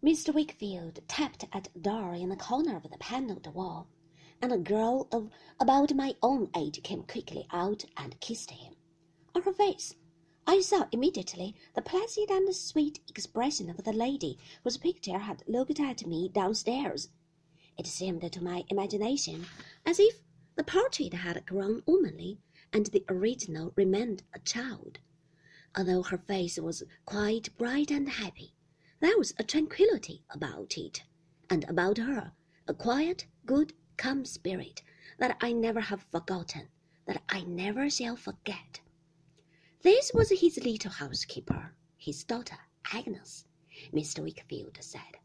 Mr. Wickfield tapped at a door in the corner of the panelled wall, and a girl of about my own age came quickly out and kissed him. On her face, I saw immediately the placid and sweet expression of the lady whose picture had looked at me downstairs. It seemed to my imagination as if the portrait had grown womanly and the original remained a child. Although her face was quite bright and happy, there was a tranquillity about it, and about her, a quiet, good, calm spirit that I never have forgotten, that I never shall forget. This was his little housekeeper, his daughter Agnes, Mr. Wickfield said.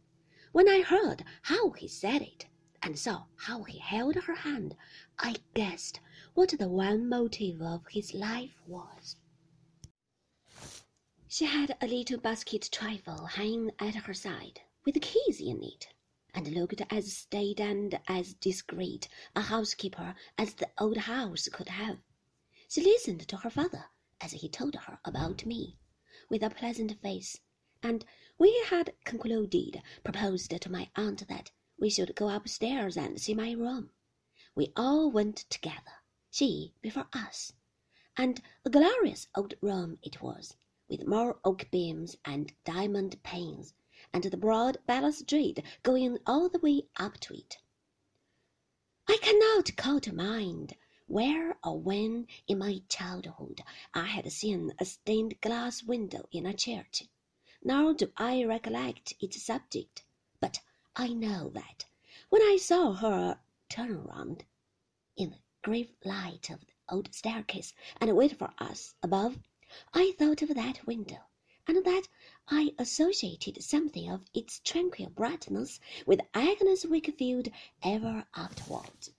When I heard how he said it, and saw how he held her hand, I guessed what the one motive of his life was. She had a little basket trifle hanging at her side, with keys in it, and looked as staid and as discreet a housekeeper as the old house could have. She listened to her father as he told her about me, with a pleasant face, and he had concluded, proposed to my aunt that we should go upstairs and see my room. We all went together, she before us, and a glorious old room it was with more oak beams and diamond panes, and the broad balustrade going all the way up to it. I cannot call to mind where or when in my childhood I had seen a stained glass window in a church, nor do I recollect its subject, but I know that when I saw her turn round in the grave light of the old staircase and wait for us above, I thought of that window, and that I associated something of its tranquil brightness with Agnes Wickfield ever afterwards.